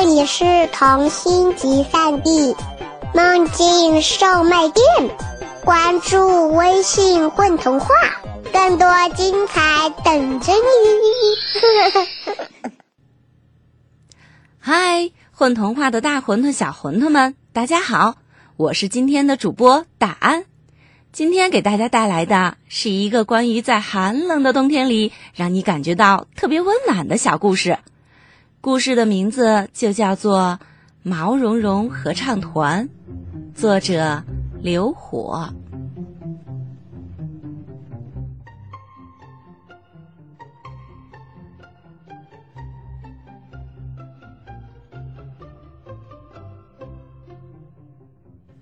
这里是童心集散地，梦境售卖店。关注微信“混童话”，更多精彩等着你。嗨，混童话的大馄饨、小馄饨们，大家好，我是今天的主播大安。今天给大家带来的是一个关于在寒冷的冬天里让你感觉到特别温暖的小故事。故事的名字就叫做《毛茸茸合唱团》，作者刘火。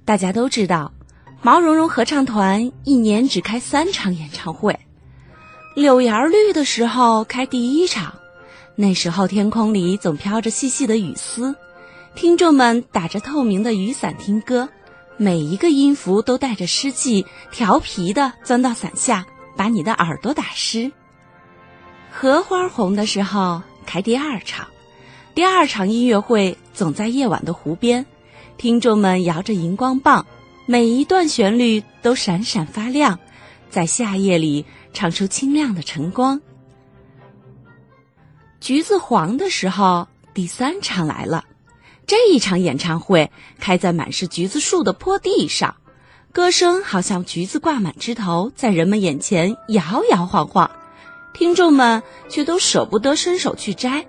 大家都知道，毛茸茸合唱团一年只开三场演唱会。柳叶绿的时候开第一场，那时候天空里总飘着细细的雨丝，听众们打着透明的雨伞听歌，每一个音符都带着湿气，调皮的钻到伞下，把你的耳朵打湿。荷花红的时候开第二场，第二场音乐会总在夜晚的湖边。听众们摇着荧光棒，每一段旋律都闪闪发亮，在夏夜里唱出清亮的晨光。橘子黄的时候，第三场来了。这一场演唱会开在满是橘子树的坡地上，歌声好像橘子挂满枝头，在人们眼前摇摇晃晃，听众们却都舍不得伸手去摘。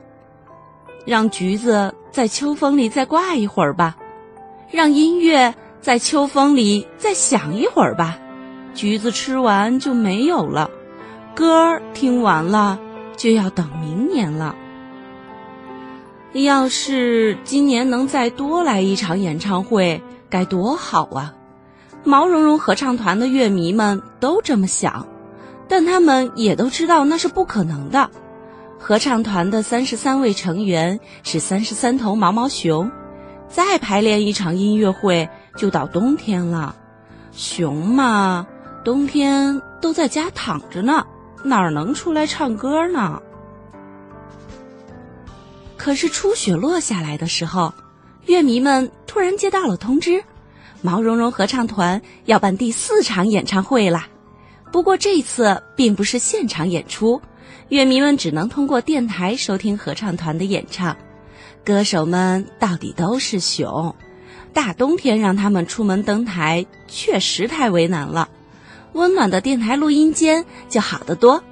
让橘子在秋风里再挂一会儿吧。让音乐在秋风里再响一会儿吧，橘子吃完就没有了，歌儿听完了就要等明年了。要是今年能再多来一场演唱会，该多好啊！毛茸茸合唱团的乐迷们都这么想，但他们也都知道那是不可能的。合唱团的三十三位成员是三十三头毛毛熊。再排练一场音乐会，就到冬天了。熊嘛，冬天都在家躺着呢，哪儿能出来唱歌呢？可是初雪落下来的时候，乐迷们突然接到了通知，毛茸茸合唱团要办第四场演唱会了。不过这次并不是现场演出，乐迷们只能通过电台收听合唱团的演唱。歌手们到底都是熊，大冬天让他们出门登台，确实太为难了。温暖的电台录音间就好得多。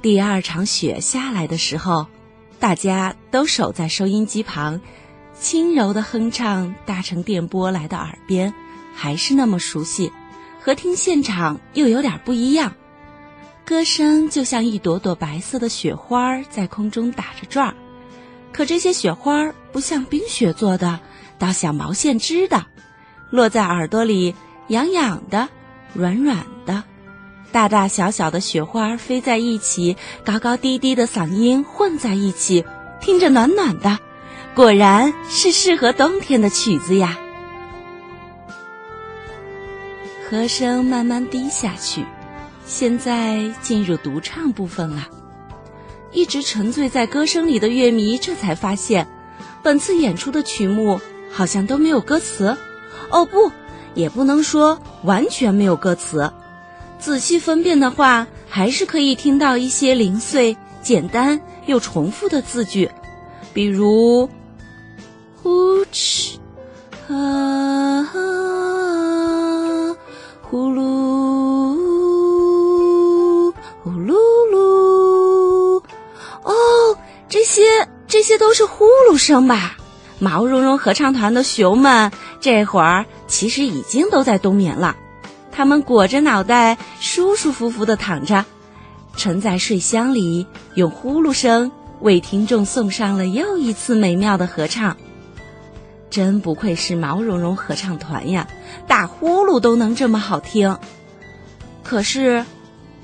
第二场雪下来的时候，大家都守在收音机旁，轻柔的哼唱搭乘电波来到耳边，还是那么熟悉，和听现场又有点不一样。歌声就像一朵朵白色的雪花在空中打着转儿，可这些雪花不像冰雪做的，倒像毛线织的，落在耳朵里痒痒的、软软的。大大小小的雪花飞在一起，高高低低的嗓音混在一起，听着暖暖的，果然是适合冬天的曲子呀。和声慢慢低下去。现在进入独唱部分了，一直沉醉在歌声里的乐迷这才发现，本次演出的曲目好像都没有歌词。哦不，也不能说完全没有歌词。仔细分辨的话，还是可以听到一些零碎、简单又重复的字句，比如“呼哧”“啊”“呼噜”。呼噜噜”。哦这些这些都是呼噜声吧？毛茸茸合唱团的熊们这会儿其实已经都在冬眠了，他们裹着脑袋，舒舒服服的躺着，沉在睡箱里，用呼噜声为听众送上了又一次美妙的合唱。真不愧是毛茸茸合唱团呀，打呼噜都能这么好听。可是，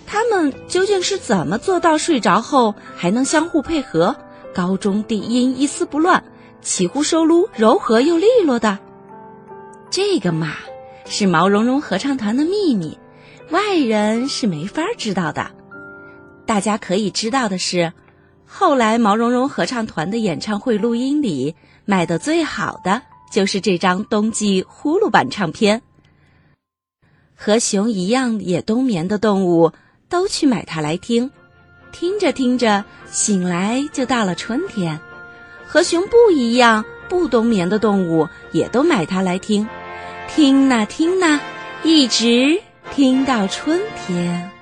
他们究竟是怎么做到睡着后还能相互配合？高中低音一丝不乱，起呼收撸柔和又利落的，这个嘛是毛茸茸合唱团的秘密，外人是没法知道的。大家可以知道的是，后来毛茸茸合唱团的演唱会录音里卖的最好的就是这张冬季呼噜版唱片。和熊一样也冬眠的动物都去买它来听，听着听着，醒来就到了春天。和熊不一样，不冬眠的动物也都买它来听，听呐听呐，一直听到春天。